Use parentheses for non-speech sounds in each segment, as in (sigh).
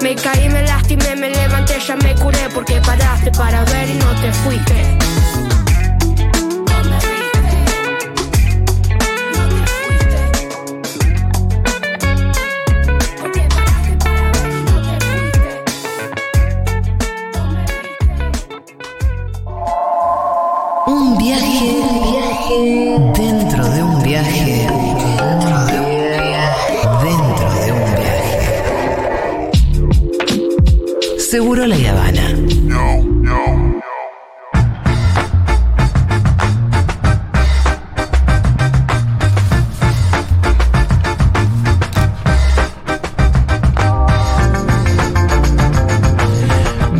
Me caí, me lastimé, me levanté, ya me curé porque paraste para ver y no te fuiste. Viaje. Seguro la Habana.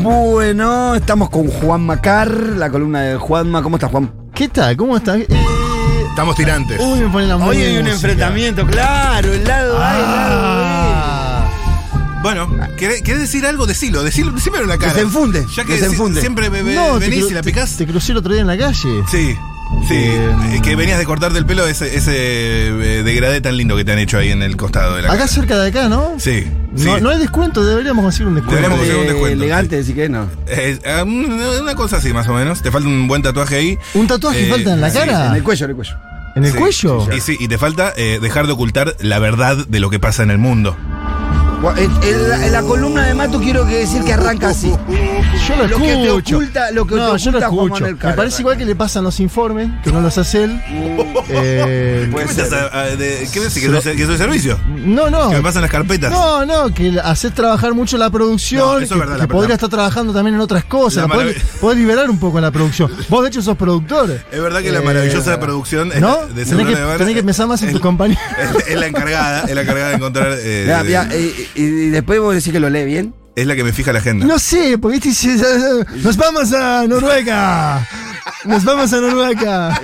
Bueno, estamos con Juan Macar, la columna de Juanma. ¿Cómo estás, Juan? ¿Qué tal? ¿Cómo estás? Eh, Estamos tirantes. uy, me pone la Hoy hay un música. enfrentamiento, claro, el lado A, el lado Ah. Bueno, ¿querés, querés decir algo? Decilo, decilo, decímelo en la cara. se enfunde, Ya que que se si- enfunde. siempre ve- No, te venís cru- y la te- picás. Te crucé el otro día en la calle. Sí, sí. Eh, eh, que venías de cortarte el pelo ese, ese eh, degradé tan lindo que te han hecho ahí en el costado de la Acá cara. cerca de acá, ¿no? Sí, sí. No, no hay descuento, deberíamos hacer un descuento. Deberíamos hacer un descuento, elegante, decir que no. Eh, eh, una cosa así, más o menos. Te falta un buen tatuaje ahí. ¿Un tatuaje Eh, falta en la sí, cara? En el cuello, en el cuello. ¿En el Sí, cuello? Y sí, y te falta eh, dejar de ocultar la verdad de lo que pasa en el mundo. En, en la, en la columna de Mato quiero que decir que arranca así. Yo lo, Lo que te escucho. oculta- lo que no, te yo lo oculta Juan escucho. Manuel Me parece igual que le pasan los informes, que no los hace él. (laughs) Eh, ¿Qué, Puede me ser. estás a- a- de- ¿qué me decís? ¿Que, soy, que soy servicio? no, no. ¿Que me pasan las carpetas? No, no, que haces trabajar mucho la producción, No, eso es que, verdad, que la podría estar trabajando también en otras cosas, (laughs) podés, liberar un poco la producción. Vos de hecho sos productor. Es verdad que la Eh, maravillosa producción es- ¿No? de Tenés que, de tenés que pensar más en es- tus compañeros. Es, (laughs) es la encargada, es la encargada de encontrar. eh, eh, y, y después vos decís que lo lee bien. es la que me fija la agenda. No sé, porque este dice, nos vamos a Noruega. Nos vamos a Noruega.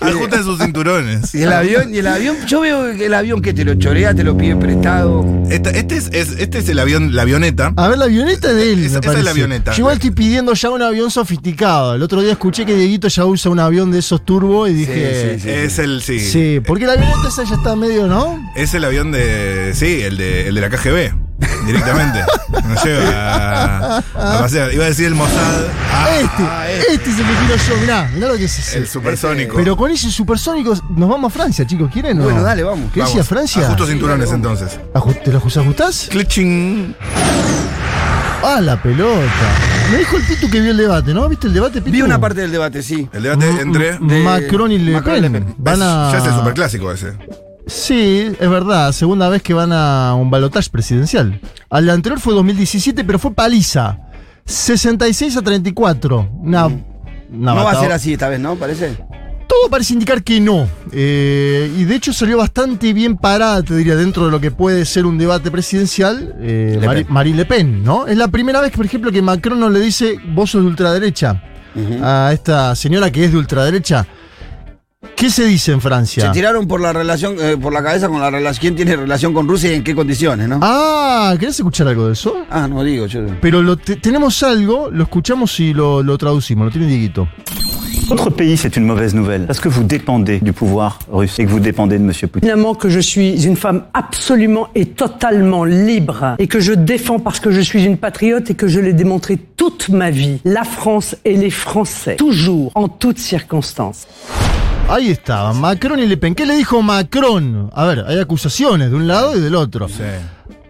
Ajusta sus cinturones. Y el avión, y el avión, yo veo que el avión que te lo chorea, te lo pide prestado. Esta- este, es, es- este es el avión, la avioneta. A ver, la avioneta de él. Esa- me esa es la parece. avioneta. Yo igual estoy pidiendo ya un avión sofisticado. El otro día escuché que Dieguito ya usa un avión de esos turbo y dije. sí, sí. Es el, sí. Sí, porque la avioneta esa ya está medio, ¿no? Es el avión de. Sí, el de, el de la KGB. Directamente. Nos lleva a, a pasear. Iba a decir el Mossad. Ah, este, este es el que quiero yo. Mirá, mirá lo que es ese. el supersónico. Pero con ese supersónico nos vamos a Francia, chicos. ¿Quieren o no? Bueno, dale, vamos. ¿Qué Vamos, decía Francia? Ajusto cinturones entonces. ¿Te los ajustás? Cliching. Ah, la pelota. Me dijo el Pitu que vio el debate, ¿no? ¿Viste el debate, Pitu? Vi una parte del debate, sí. El debate entre. de- Macron y Le Pen. Le Pen. Van a... Ya es el superclásico ese. Sí, es verdad. Segunda vez que van a un balotaje presidencial. Al anterior fue 2017, pero fue paliza. 66 a 34. Una, una no va a ser así esta vez, ¿no? Parece. Todo parece indicar que no. Eh, y de hecho salió bastante bien parada, te diría, dentro de lo que puede ser un debate presidencial, eh, Le. Marine Le Pen, ¿no? Es la primera vez, por ejemplo, que Macron no le dice vos sos de ultraderecha a esta señora que es de ultraderecha. ¿Qué se dice en Francia? Se tiraron por la relación, eh, por la cabeza con la relación, quién tiene relación con Rusia y en qué condiciones, ¿no? Ah, ¿querés escuchar algo de eso? Ah, no digo, yo. Pero lo te- tenemos algo, lo escuchamos y lo, lo traducimos, lo tiene Dieguito. Votre pays, c'est une mauvaise nouvelle, parce que vous dépendez du pouvoir russe et que vous dépendez de M. Poutine? Évidemment que je suis une femme absolument et totalement libre et que je défends parce que je suis une patriote et que je l'ai démontré toute ma vie. La France et les Français, toujours, en toutes circonstances. Ahí estaba, Macron y Le Pen. ¿Qué le dijo Macron? A ver, hay acusaciones de un lado y del otro.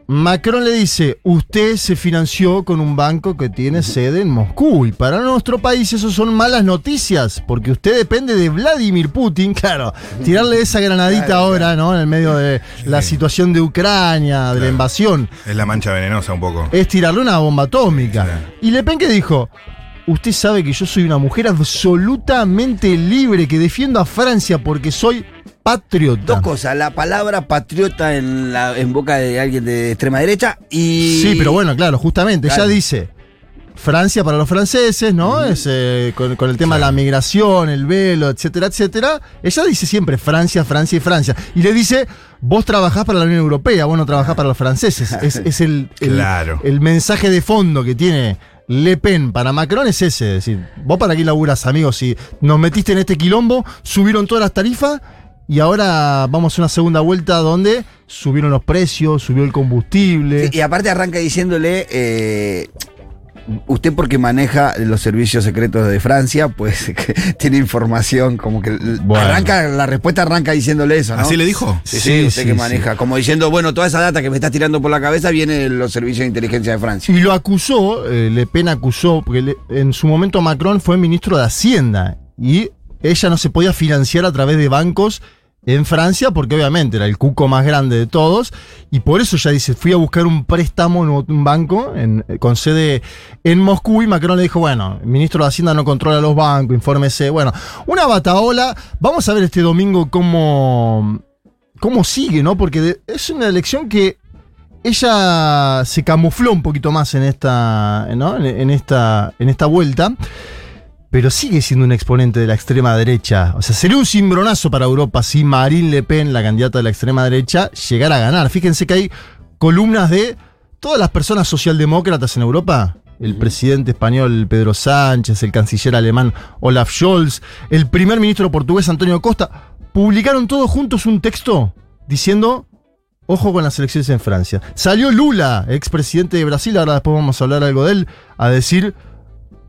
Macron le dice, usted se financió con un banco que tiene sede en Moscú y para nuestro país eso son malas noticias porque usted depende de Vladimir Putin, (laughs) claro, tirarle esa granadita ahora, ¿no? En el medio de la situación de Ucrania, de la invasión, Es la mancha venenosa un poco. es tirarle una bomba atómica. Y Le Pen que dijo, usted sabe que yo soy una mujer absolutamente libre, que defiendo a Francia porque soy patriota. Dos cosas, la palabra patriota en, la, en boca de alguien de extrema derecha y. Sí, pero bueno, claro, justamente, Claro. ella dice Francia para los franceses, ¿no? Es, eh, con, con el tema de la migración, el velo, etcétera, etcétera. Ella dice siempre Francia, Francia y Francia. Y le dice, vos trabajás para la Unión Europea, vos no trabajás para los franceses. Es, es el, el, Claro. el mensaje de fondo que tiene Le Pen para Macron es ese. Es decir, vos para qué laburás, amigos, si nos metiste en este quilombo, subieron todas las tarifas y ahora vamos a una segunda vuelta donde subieron los precios, subió el combustible. Y aparte arranca diciéndole, eh, usted porque maneja los servicios secretos de Francia, pues (laughs) que tiene información, como que Bueno. arranca, la respuesta arranca diciéndole eso, ¿no? ¿Así le dijo? Sí, sí, Sí, usted sí, que sí. maneja, como diciendo, bueno, toda esa data que me estás tirando por la cabeza viene de los servicios de inteligencia de Francia. Y lo acusó, eh, Le Pen acusó, porque le- en su momento Macron fue ministro de Hacienda y ella no se podía financiar a través de bancos en Francia porque obviamente era el cuco más grande de todos y por eso ya dice, fui a buscar un préstamo en un banco en- con sede en Moscú y Macron le dijo, bueno, el ministro de Hacienda no controla los bancos, infórmese, bueno, una bataola, vamos a ver este domingo cómo, cómo sigue, ¿no? Porque es una elección que ella se camufló un poquito más en esta, ¿no? en esta, en esta vuelta, pero sigue siendo un exponente de la extrema derecha. O sea, sería un cimbronazo para Europa si Marine Le Pen, la candidata de la extrema derecha, llegara a ganar. Fíjense que hay columnas de todas las personas socialdemócratas en Europa. El presidente español Pedro Sánchez, el canciller alemán Olaf Scholz, el primer ministro portugués Antonio Costa, publicaron todos juntos un texto diciendo Ojo con las elecciones en Francia. Salió Lula, expresidente de Brasil, ahora después vamos a hablar algo de él, a decir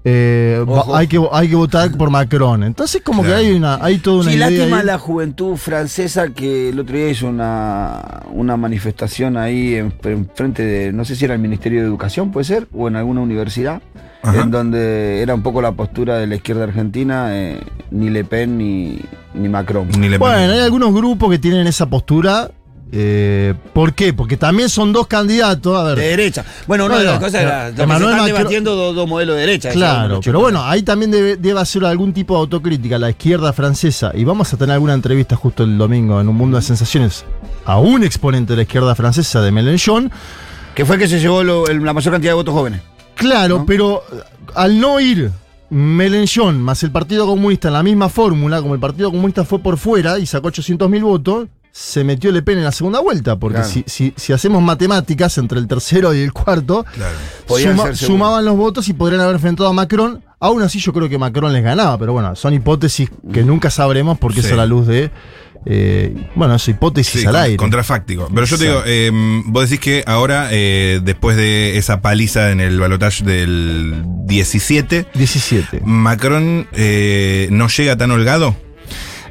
eh, hay, que, hay que votar por Macron. Entonces como Claro. que hay una hay toda una Sí, idea lástima ahí. la juventud francesa que el otro día hizo una, una manifestación ahí en, en frente de, no sé si era el Ministerio de Educación, puede ser, o en alguna universidad, Ajá. en donde era un poco la postura de la izquierda argentina, eh, ni Le Pen ni, ni Macron. Ni le Bueno, hay algunos grupos que tienen esa postura. Eh, ¿Por qué? Porque también son dos candidatos. A ver, De derecha. Bueno, una de Bueno, las cosas era, lo están debatiendo dos, dos modelos de derecha. Claro, pero bueno, ahí también debe, debe hacer algún tipo de autocrítica la izquierda francesa. Y vamos a tener alguna entrevista justo el domingo en un mundo de sensaciones a un exponente de la izquierda francesa de Mélenchon. Que fue el que se llevó lo- el- la mayor cantidad de votos jóvenes. Claro, ¿No? pero eh, al no ir Mélenchon más el Partido Comunista en la misma fórmula, como el Partido Comunista fue por fuera y sacó 800.000 votos, se metió Le Pen en la segunda vuelta. Porque Claro. si, si- si hacemos matemáticas entre el tercero y el cuarto, Claro. Suma- sumaban los votos y podrían haber enfrentado a Macron. Aún así, yo creo que Macron les ganaba, pero bueno, son hipótesis que nunca sabremos porque Sí. es a la luz de. eh, bueno, es hipótesis Sí, al aire. contrafáctico. Pero yo te digo, eh, vos decís que ahora, eh, después de esa paliza en el balotaje del 17, 17. Macron eh, no llega tan holgado.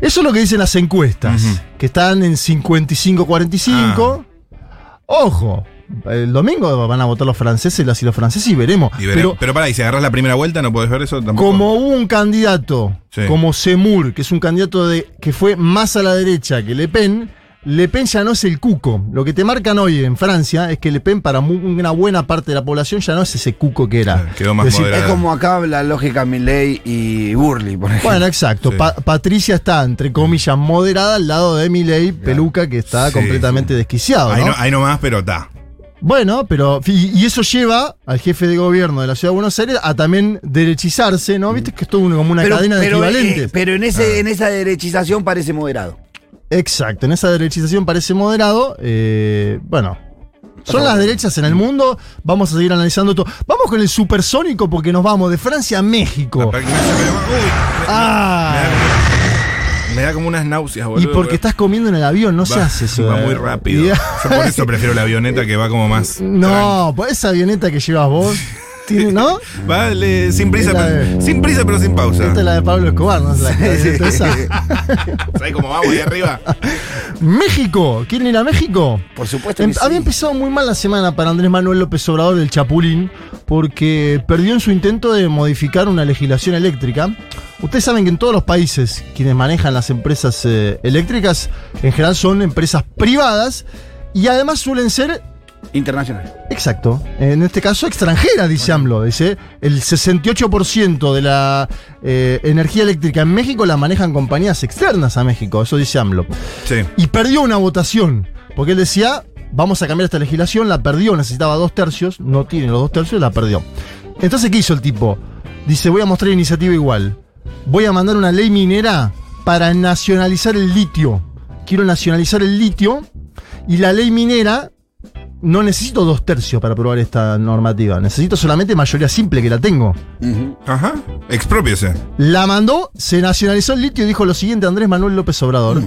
Eso es lo que dicen las encuestas, que están en 55-45. Ojo, el domingo van a votar los franceses, las y los franceses y veremos. Y Pero pero, pará, y si agarras la primera vuelta, ¿no podés ver eso tampoco? como hubo un candidato, Sí. como Semur, que es un candidato de, que fue más a la derecha que Le Pen, Le Pen ya no es el cuco. Lo que te marcan hoy en Francia es que Le Pen, para una buena parte de la población, ya no es ese cuco que era. Quedó más Es decir. Es como acá la lógica Milley y Burley, por ejemplo. Bueno, exacto. Sí. Pa- Patricia está, entre comillas, moderada al lado de Milei, peluca, que está Sí, completamente desquiciado. Ahí ¿no? ahí no más, pero está. Bueno, pero. Y, y eso lleva al jefe de gobierno de la ciudad de Buenos Aires a también derechizarse, ¿no? Viste que es todo como una cadena de pero, equivalentes. eh, pero en, ese, en esa derechización parece moderado. Exacto, en esa derechización parece moderado. eh, bueno. Son las derechas en el mundo. Vamos a seguir analizando todo. Vamos con el supersónico porque nos vamos de Francia a México. Me- Ah. me, da como, me da como unas náuseas, Y boludo. porque estás comiendo en el avión, no se Va- hace eso. Va eh. muy rápido. Y- (laughs) Yo por eso prefiero la avioneta que va como más. No, pues esa avioneta que llevas vos, (laughs) tiene, ¿no? tranqui. Va le- sin prisa, pero, de- sin prisa, pero sin pausa. Esta es la de Pablo Escobar, ¿no? Es la esa. (laughs) ¿Sabes cómo vamos ahí arriba? México, ¿quieren ir a México? Por supuesto Em- que sí. Había empezado muy mal la semana para Andrés Manuel López Obrador del Chapulín, porque perdió en su intento de modificar una legislación eléctrica. Ustedes saben que en todos los países quienes manejan las empresas eh, eléctricas en general son empresas privadas y además suelen ser Internacional. Exacto. En este caso, extranjera, dice AMLO. Dice, el 68% de la eh, energía eléctrica en México la manejan compañías externas a México. Eso dice AMLO. Sí. Y perdió una votación. Porque él decía, vamos a cambiar esta legislación. La perdió, necesitaba dos tercios. No tiene los dos tercios, la perdió. Entonces, ¿qué hizo el tipo? Dice, voy a mostrar iniciativa igual. Voy a mandar una ley minera para nacionalizar el litio. Quiero nacionalizar el litio. Y la ley minera no necesito dos tercios para aprobar esta normativa. Necesito solamente mayoría simple, que la tengo. Ajá. Expropiese. La mandó, se nacionalizó el litio y dijo lo siguiente Andrés Manuel López Obrador.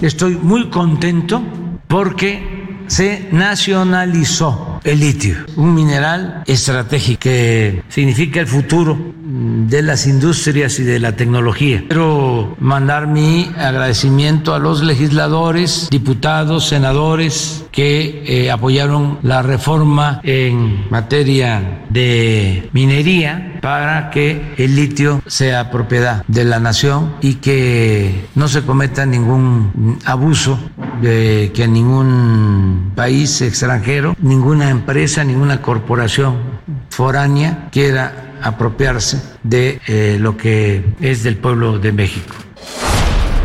Estoy muy contento porque se nacionalizó el litio, un mineral estratégico que significa el futuro de las industrias y de la tecnología. Quiero mandar mi agradecimiento a los legisladores, diputados, senadores que eh, apoyaron la reforma en materia de minería para que el litio sea propiedad de la nación y que no se cometa ningún abuso de que ningún país extranjero, ninguna empresa, ninguna corporación foránea quiera apropiarse de eh, lo que es del pueblo de México.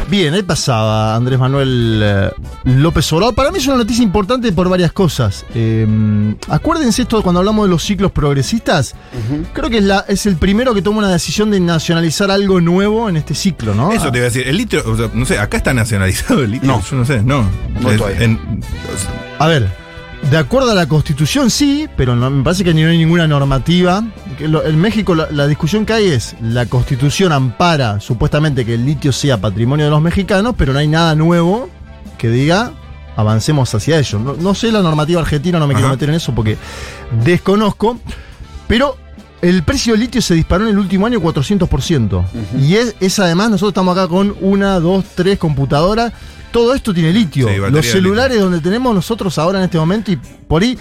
Bien, ahí pasaba Andrés Manuel eh, López Obrador. Para mí es una noticia importante por varias cosas. Eh, acuérdense esto cuando hablamos de los ciclos progresistas. Creo que es, la, es el primero que toma una decisión de nacionalizar algo nuevo en este ciclo, ¿no? Eso te iba a decir. El litio, o sea, no sé, acá está nacionalizado el litio. No. Yo no sé, no. Es- A ver, de acuerdo a la constitución sí, pero no, me parece que no hay ninguna normativa. Que lo- en México la, la discusión que hay es, la constitución ampara supuestamente que el litio sea patrimonio de los mexicanos, pero no hay nada nuevo que diga avancemos hacia ello. No, no sé la normativa argentina, no me quiero meter en eso porque desconozco, pero... El precio del litio se disparó en el último año 400%. Y es, es además, nosotros estamos acá con una, dos, tres computadoras. Todo esto tiene litio. Sí, Los celulares donde tenemos nosotros ahora en este momento y por ahí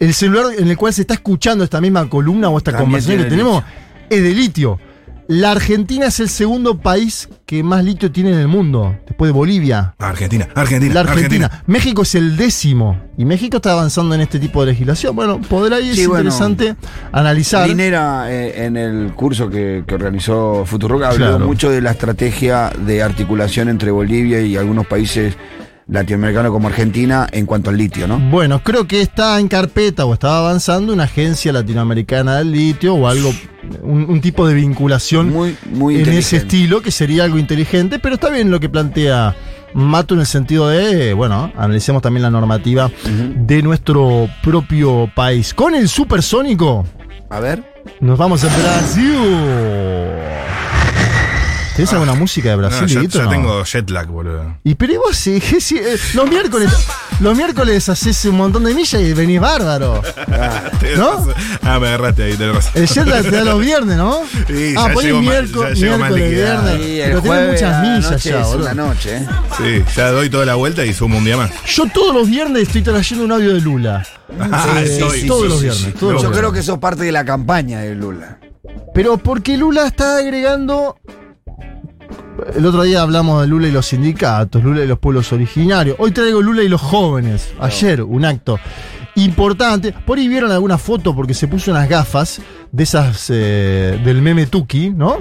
el celular en el cual se está escuchando esta misma columna o esta También conversación que tenemos es de litio. La Argentina es el segundo país que más litio tiene en el mundo, después de Bolivia. Argentina, Argentina, La Argentina. Argentina. México es el décimo. Y México está avanzando en este tipo de legislación. Bueno, podrá ir, Sí, es bueno. interesante analizar. Linera, eh, en el curso que, que organizó Futuroca, habló Claro. mucho de la estrategia de articulación entre Bolivia y algunos países latinoamericanos como Argentina en cuanto al litio, ¿no? Bueno, creo que está en carpeta o estaba avanzando una agencia latinoamericana del litio o algo, un, un tipo de vinculación Muy, muy en ese estilo, que sería algo inteligente, pero está bien lo que plantea Mato en el sentido de, bueno, analicemos también la normativa de nuestro propio país. Con el supersónico, A ver. nos vamos a Brasil. ¿Tenés alguna música de Brasil, No, ya, Dieguito, ya no? tengo jet lag, boludo. Y pero y vos sí, sí, eh, los miércoles, los miércoles haces un montón de millas y venís bárbaro. Tenés (laughs) ¿No? (laughs) Ah, me agarraste ahí, tenés razón. El jet lag te da los viernes, ¿no? Sí, ah, ponés miércoles, miércoles, viernes. Sí, pero tenés muchas millas ya, boludo. una noche, ¿eh? Sí, ya doy toda la vuelta y sumo un día más. Yo todos los viernes estoy trayendo un audio de Lula. Ah, Eh, estoy- todos sí, los sí, viernes. sí. todos los Yo viernes. creo que eso es parte de la campaña de Lula. Pero porque Lula está agregando. El otro día hablamos de Lula y los sindicatos, Lula y los pueblos originarios. Hoy traigo Lula y los jóvenes. Ayer, un acto importante. Por ahí vieron alguna foto porque se puso unas gafas de esas eh, del meme Tuki, ¿no?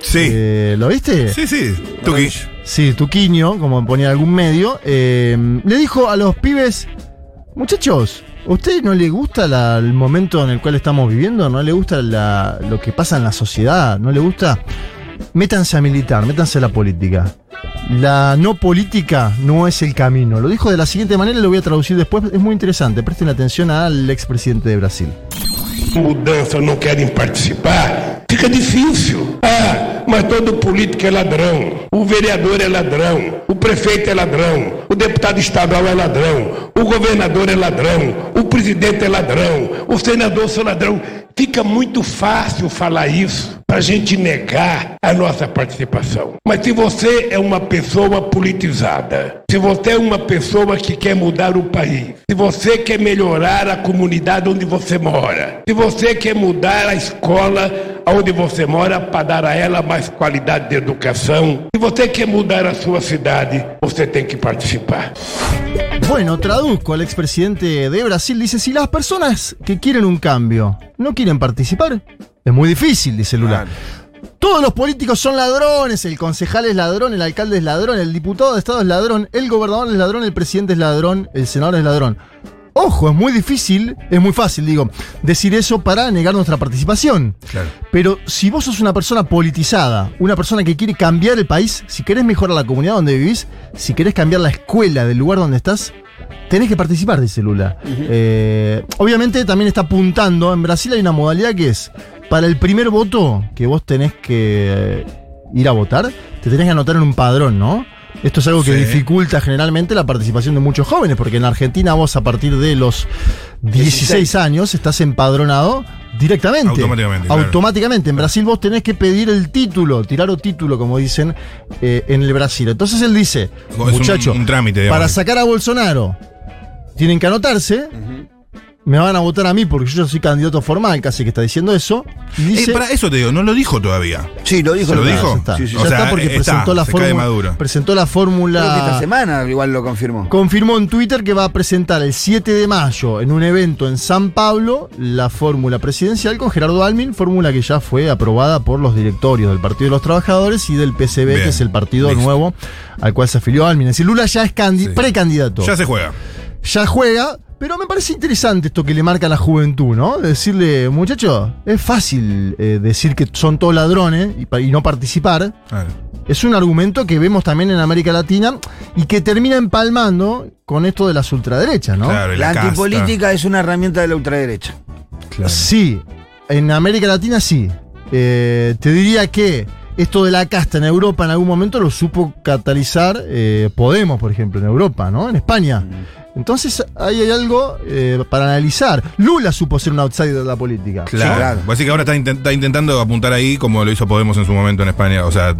Sí. Eh, ¿Lo viste? Sí, sí. Tuki. Sí, Tuquiño, como ponía algún medio, eh, le dijo a los pibes, muchachos, ¿a usted no le gusta la- el momento en el cual estamos viviendo? ¿No le gusta la- lo que pasa en la sociedad? ¿No le gusta? Métanse a militar, métanse a la política. La no política no es el camino. Lo dijo de la siguiente manera y lo voy a traducir después. Es muy interesante. Presten atención al expresidente de Brasil. Mudança não querem participar, fica difícil. Ah, mas todo político é ladrão, o vereador é ladrão, o prefeito é ladrão, o deputado estadual é ladrão, o governador é ladrão, o presidente é ladrão, o senador é ladrão. Fica muito fácil falar isso para a gente negar a nossa participação. Mas se você é uma pessoa politizada, se você é uma pessoa que quer mudar o país, se você quer melhorar a comunidade onde você mora, se você quer mudar a escola onde você mora para dar a ela mais qualidade de educação, se você quer mudar a sua cidade, você tem que participar. Bueno, traduzco al expresidente de Brasil. Dice, si las personas que quieren un cambio no quieren participar, es muy difícil, dice Lula. Todos los políticos son ladrones, el concejal es ladrón, el alcalde es ladrón, el diputado de Estado es ladrón, el gobernador es ladrón, el presidente es ladrón, el senador es ladrón. Ojo, es muy difícil, es muy fácil, digo, decir eso para negar nuestra participación. Claro. Pero si vos sos una persona politizada, una persona que quiere cambiar el país, si querés mejorar la comunidad donde vivís, si querés cambiar la escuela del lugar donde estás, tenés que participar, dice Lula. Eh, obviamente también está apuntando, en Brasil hay una modalidad que es, para el primer voto que vos tenés que eh, ir a votar, te tenés que anotar en un padrón, ¿no? Esto es algo que Sí. dificulta generalmente la participación de muchos jóvenes, porque en Argentina vos a partir de los 16 años estás empadronado directamente. Automáticamente, claro. Automáticamente. En Brasil vos tenés que pedir el título, tirar o título, como dicen eh, en el Brasil. Entonces él dice, Es un- muchacho, un trámite, digamos. para sacar a Bolsonaro tienen que anotarse. Me van a votar a mí porque yo soy candidato formal, casi que está diciendo eso. Y Eh, dice, para eso te digo, no lo dijo todavía. Sí, lo dijo. ¿Se lo dijo? Ya está, día. Sí, sí, Ya O sí. sea, está porque está, presentó la fórmula. Presentó la Creo que esta fórmula. semana igual lo confirmó. Confirmó en Twitter que va a presentar el 7 de mayo en un evento en San Pablo la fórmula presidencial con Gerardo Almin, fórmula que ya fue aprobada por los directorios del Partido de los Trabajadores y del PCB, Bien, que es el partido listo. nuevo al cual se afilió Almin. Es decir, Lula ya es Sí. precandidato. Ya se juega. ya juega, pero me parece interesante esto que le marca a la juventud, ¿no? De decirle, muchacho, es fácil eh, decir que son todos ladrones y, pa- y no participar. Claro. Es un argumento que vemos también en América Latina y que termina empalmando con esto de las ultraderechas, ¿no? Claro, La casta. antipolítica es una herramienta de la ultraderecha. Claro. Sí, en América Latina sí. Eh, te diría que esto de la casta en Europa en algún momento lo supo catalizar eh, Podemos, por ejemplo, en Europa, ¿no? En España. Mm. Entonces ahí hay algo eh, para analizar. Lula supo ser un outsider de la política. Claro. Sí, claro. Así que ahora está, intent- está intentando apuntar ahí como lo hizo Podemos en su momento en España. O sea,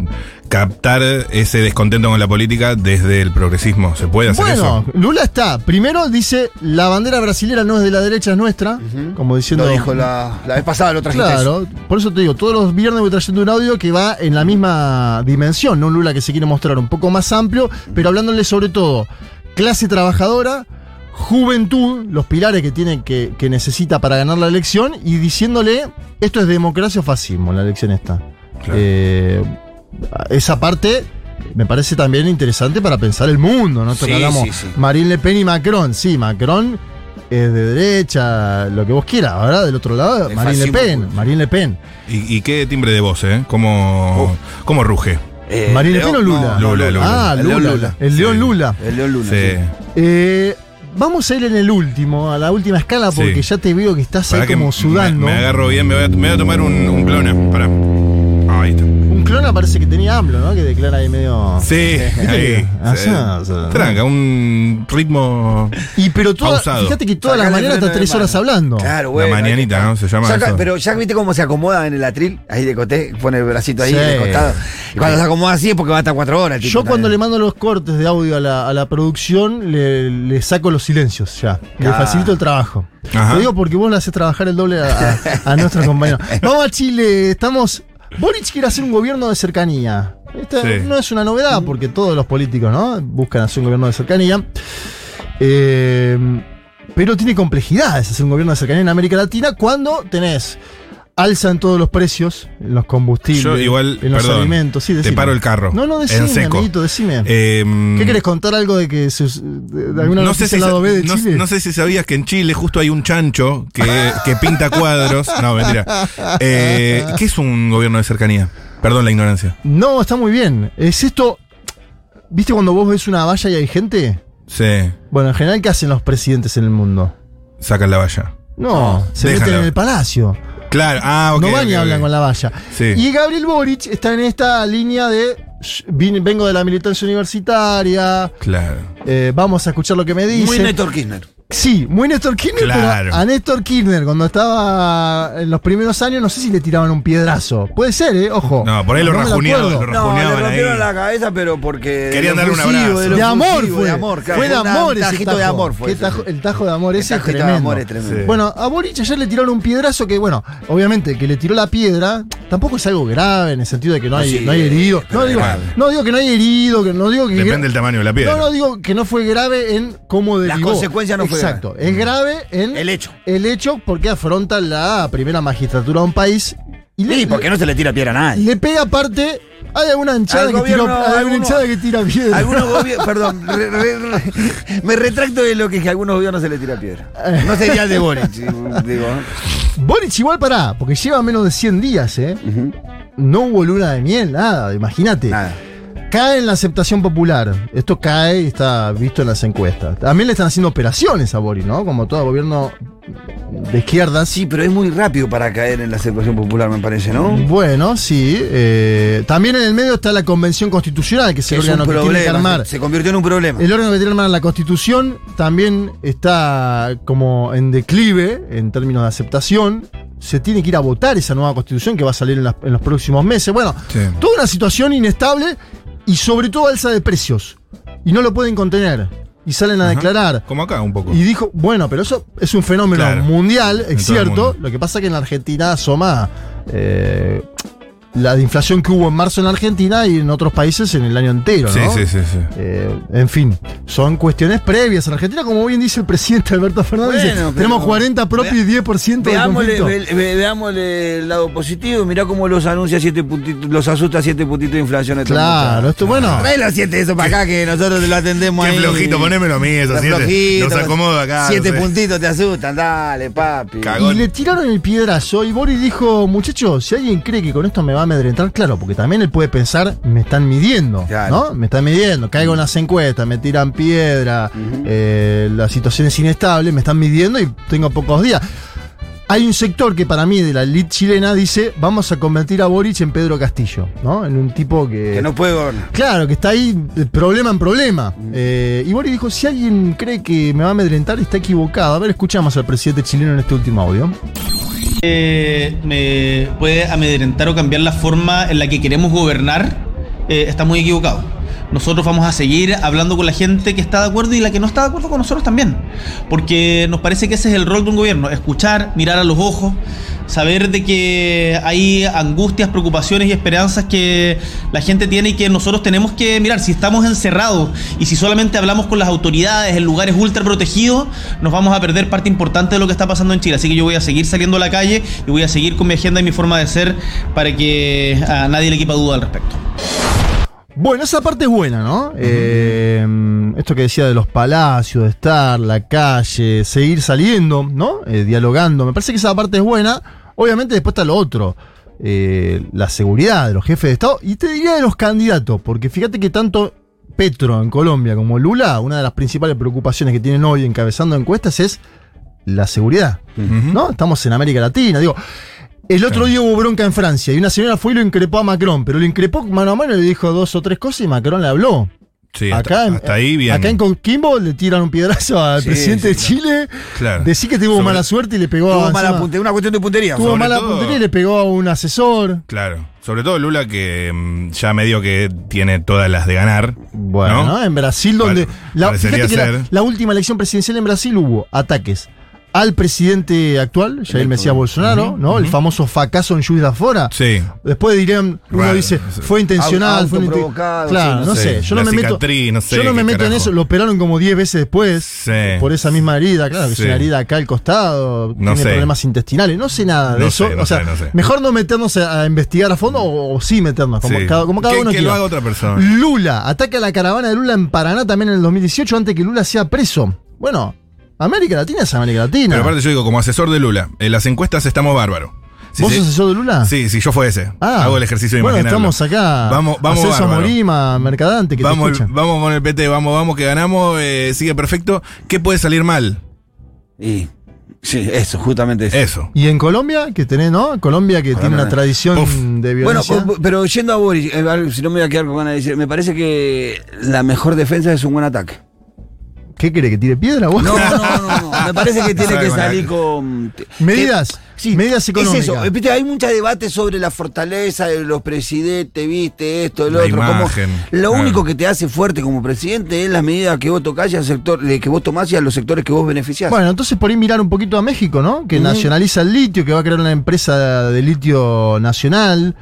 captar ese descontento con la política desde el progresismo. ¿Se puede hacer Bueno, eso? Lula está. Primero dice, la bandera brasilera no es de la derecha, es nuestra. Como diciendo... Lo dijo la, la vez pasada, lo trajiste. Claro, por eso te digo, todos los viernes voy trayendo un audio que va en la misma dimensión, ¿no? Un Lula que se quiere mostrar un poco más amplio, pero hablándole sobre todo clase trabajadora, juventud, los pilares que tiene que, que necesita para ganar la elección, y diciéndole, esto es democracia o fascismo, la elección está. Claro. Eh, esa parte me parece también interesante para pensar el mundo, ¿no? Sí, hablamos, sí, sí. Marine Le Pen y Macron, sí, Macron es de derecha, lo que vos quieras, ahora del otro lado, De Marine Le Pen. Marine Le Pen. ¿Y, y qué timbre de voz, eh? ¿Cómo, cómo ruge? Eh, ¿Marine Le Pen o Lula? no, Lula, Lula. Ah, El Lula. León Lula. El León Sí. Lula. El León Luna. Sí. sí. Eh, vamos a ir en el último, a la última escala, Sí. porque ya te veo que estás ahí que como me- sudando. Me, agarro bien, me voy a, me voy a tomar un, un clona. Pará. Parece que tenía AMLO, ¿no? Que declara ahí medio. Sí, (laughs) ahí. Ah, Sí. ah, ah. Tranca, un ritmo. Y pero toda, Pausado. fíjate que todas las mañanas freno está de tres horas hablando. Claro, bueno. la mañanita. ¿no? Se llama Saca- eso. pero ya viste cómo se acomoda en el atril, ahí de coté, pone el bracito ahí Sí. de costado. Y cuando se acomoda así es porque va a estar cuatro horas. tipo, Yo cuando le mando los cortes de audio a la, a la producción, le, le saco los silencios ya. Le Ah. facilito el trabajo. Ajá. Te digo porque vos le haces trabajar el doble a, a, a nuestros (laughs) compañeros. Vamos a Chile, estamos. Boric quiere hacer un gobierno de cercanía. Esta Sí. no es una novedad porque todos los políticos ¿no? buscan hacer un gobierno de cercanía. Eh, pero tiene complejidades hacer un gobierno de cercanía en América Latina cuando tenés alza en todos los precios, en los combustibles, Yo igual, en los perdón, alimentos. Sí, te paro el carro, No, no, en decime, seco. amiguito, decime. Eh, ¿Qué querés contar algo de que se, de alguna no sé, si, lado B de no, Chile? no sé si sabías que en Chile justo hay un chancho que, que pinta cuadros. No, mentira. (laughs) Eh, ¿Qué es un gobierno de cercanía? Perdón la ignorancia. No, está muy bien. Es esto. ¿Viste cuando vos ves una valla y hay gente? Sí, Bueno, en general, ¿qué hacen los presidentes en el mundo? sacan la valla. No, se déjala. meten en el palacio. Claro, ah, ok. no van ok, y hablan con la valla. Sí. Y Gabriel Boric está en esta línea de. "Sh, vine- vengo de la militancia universitaria. Claro. eh, vamos a escuchar lo que me dicen. Muy Néstor Kirchner. Sí, muy Néstor Kirchner, Claro. pero a Néstor Kirchner, cuando estaba en los primeros años, no sé si le tiraban un piedrazo. Puede ser, ¿eh? Ojo. No, por ahí lo me la rajuneaban, lo No, le rajuneaban rompieron ahí. la cabeza, pero porque. Querían lo darle un abrazo. lo De amor fue. De amor, claro, fue de amor ese tajito tajo. de amor fue. Tajo- el tajo de amor El ese es de tremendo. amor es tremendo. Sí. Bueno, a Boric ayer le tiraron un piedrazo que, bueno, obviamente que le tiró la piedra, tampoco es algo grave en el sentido de que no hay, Sí, no hay herido. No digo, no que no hay herido, que no digo que. Depende del tamaño de la piedra. No, no digo que no fue grave en cómo derivó. consecuencias no fue Exacto. grave. Es grave en El hecho. El hecho porque afronta la primera magistratura de un país y le, Sí, porque no se le tira piedra a nadie. le pega aparte. Hay alguna hinchada Al que gobierno, tira, alguna hinchada que tira piedra. Algunos (laughs) gobiernos, perdón, re- re- re- me retracto de lo que dije, a algunos gobiernos se le tira piedra. No sería el de Boric, (laughs) digo. Boric igual pará, porque lleva menos de 100 días, ¿eh? No hubo luna de miel, nada, imagínate. Nada. Cae en la aceptación popular. Esto cae y está visto en las encuestas. También le están haciendo operaciones a Boric, ¿no? Como todo gobierno de izquierdas. Sí, pero es muy rápido para caer en la aceptación popular, me parece, ¿no? Bueno, sí. eh, también en el medio está la Convención Constitucional, que es el es un órgano que tiene que armar. se convirtió en un problema. El órgano que tiene que armar la Constitución también está como en declive en términos de aceptación. Se tiene que ir a votar esa nueva Constitución que va a salir en, las- en los próximos meses. Bueno, Sí. toda una situación inestable y sobre todo alza de precios. Y no lo pueden contener. Y salen a Ajá. declarar. Como acá un poco. Y dijo, bueno, pero eso es un fenómeno Claro. mundial, es cierto. Lo que pasa es que en la Argentina asoma eh, la de inflación que hubo en marzo en la Argentina y en otros países en el año entero, Sí, ¿no? sí, sí, sí. Eh, en fin, son cuestiones previas. En Argentina, como bien dice el presidente Alberto Fernández, Bueno, dice, tenemos 40 propios y 10% de Veámosle, conflicto. ve- ve- veámosle el lado positivo, mirá cómo los anuncia siete puntitos, los asusta siete puntitos de inflación. Claro, esto bueno. Trae los siete eso para acá que nosotros lo atendemos Qué ahí. flojito, ponémelo a mí, esos Está siete. flojito, Los acomodo acá. Siete no sé. puntitos te asustan, dale, papi. Cagón. Y le tiraron el piedrazo y Boris dijo, muchachos, si alguien cree que con esto me va a amedrentar, claro, porque también él puede pensar, me están midiendo, Claro. ¿no? Me están midiendo, caigo en las encuestas, me tiran piedra, eh, la situación es inestable, me están midiendo y tengo pocos días. Hay un sector que para mí de la elite chilena dice, vamos a convertir a Boric en Pedro Castillo, ¿no? En un tipo que... Que no puede gobernar. Claro, que está ahí problema en problema. Eh, y Boris dijo, si alguien cree que me va a amedrentar, está equivocado. A ver, escuchamos al presidente chileno en este último audio. Eh, me puede amedrentar o cambiar la forma en la que queremos gobernar, eh, está muy equivocado. Nosotros vamos a seguir hablando con la gente que está de acuerdo y la que no está de acuerdo con nosotros también. Porque nos parece que ese es el rol de un gobierno, escuchar, mirar a los ojos, saber de que hay angustias, preocupaciones y esperanzas que la gente tiene y que nosotros tenemos que mirar. Si estamos encerrados y si solamente hablamos con las autoridades en lugares ultra protegidos, nos vamos a perder parte importante de lo que está pasando en Chile. Así que yo voy a seguir saliendo a la calle y voy a seguir con mi agenda y mi forma de ser para que a nadie le quepa duda al respecto. Bueno, esa parte es buena, ¿no? Eh, esto que decía de los palacios, de estar, la calle, seguir saliendo, ¿no? Eh, dialogando. Me parece que esa parte es buena. Obviamente después está lo otro. eh, la seguridad de los jefes de Estado. Y te diría de los candidatos, porque fíjate que tanto Petro en Colombia como Lula, una de las principales preocupaciones que tienen hoy encabezando encuestas es la seguridad. ¿No? Estamos en América Latina. Digo, el otro día hubo bronca en Francia y una señora fue y lo increpó a Macron, pero lo increpó mano a mano y le dijo dos o tres cosas y Macron le habló. Sí, acá, hasta, ahí bien. acá en Coquimbo le tiran un piedrazo al Sí, presidente sí, de Chile. Claro. Decir que tuvo Sobre- mala suerte y le pegó Tuvo a mala puntería, una cuestión de puntería. tuvo Sobre mala todo- puntería y le pegó a un asesor. Claro. Sobre todo Lula, que mm, ya medio que tiene todas las de ganar. Bueno, ¿no? en Brasil, donde. La, fíjate que la última elección presidencial en Brasil hubo ataques al presidente actual, Jair Mesías Bolsonaro, ¿no? El famoso fracaso en Juiz de Fora. Sí. Después dirían, uno dice, fue intencional, fue Claro, sí, no, no sé. sé. Yo no La me meto, cicatriz, no sé yo no me meto en eso. Lo operaron como 10 veces después Sí. por esa misma herida, claro, que Sí. es una herida acá al costado, No tiene sé. problemas intestinales. No sé nada de No eso. sé, no o sea, sé, no sé. mejor no meternos a, a investigar a fondo o, o sí meternos, como Sí. cada, como cada Que- uno que lo haga otra persona. Lula, ataca a la caravana de Lula en Paraná también en el 2018 antes que Lula sea preso. Bueno, América Latina es América Latina. Pero aparte yo digo, como asesor de Lula, en las encuestas estamos bárbaros. Si ¿Vos se- sos asesor de Lula? Sí, si yo fuese. Ah, Hago el ejercicio de bueno, imaginarlo. estamos acá. Vamos, vamos bárbaro. Molima, Mercadante, que Vamos, te vamos con el PT, vamos, vamos, que ganamos, eh, sigue perfecto. ¿Qué puede salir mal? Y, sí, eso, justamente eso. Eso. Y en Colombia, que tenés, ¿no? Colombia que tiene una tradición Uf. de Bueno, violencia. po- pero yendo a Boris, eh, si no me voy a quedar con ganas de decir, me parece que la mejor defensa es un buen ataque. ¿Qué quiere? ¿Que tire piedra vos? No, no, no, no. (laughs) Me parece que tiene que salir con. Medidas. que- sí, medidas económicas. Es eso. Viste, hay mucha debate sobre la fortaleza de los presidentes, viste, esto, lo La otro. como- lo único que te hace fuerte como presidente es las medidas que vos tocás y al sector, que vos tomás y a los sectores que vos beneficiás. Bueno, entonces por ahí mirar un poquito a México, ¿no? Que nacionaliza el litio, que va a crear una empresa de litio nacional.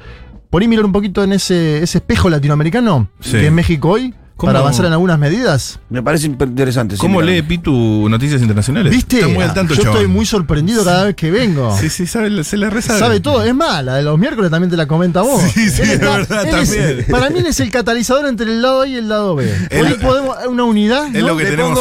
Por ahí mirar un poquito en ese, ese espejo latinoamericano Sí. que es México hoy, ¿Cómo- para avanzar en algunas medidas. Me parece interesante. sí, ¿Cómo mira. lee Pitu Noticias Internacionales? ¿Viste? Está muy al tanto, Yo chabón. estoy muy sorprendido cada vez que vengo. Sí, sí, sabe, se la resabe. Sabe todo, es más, la de los miércoles también te la comenta vos. Sí, sí, es verdad, es- también. para mí él es el catalizador entre el lado A y el lado B. Hoy podemos, una unidad. Es ¿no? lo que Te tenemos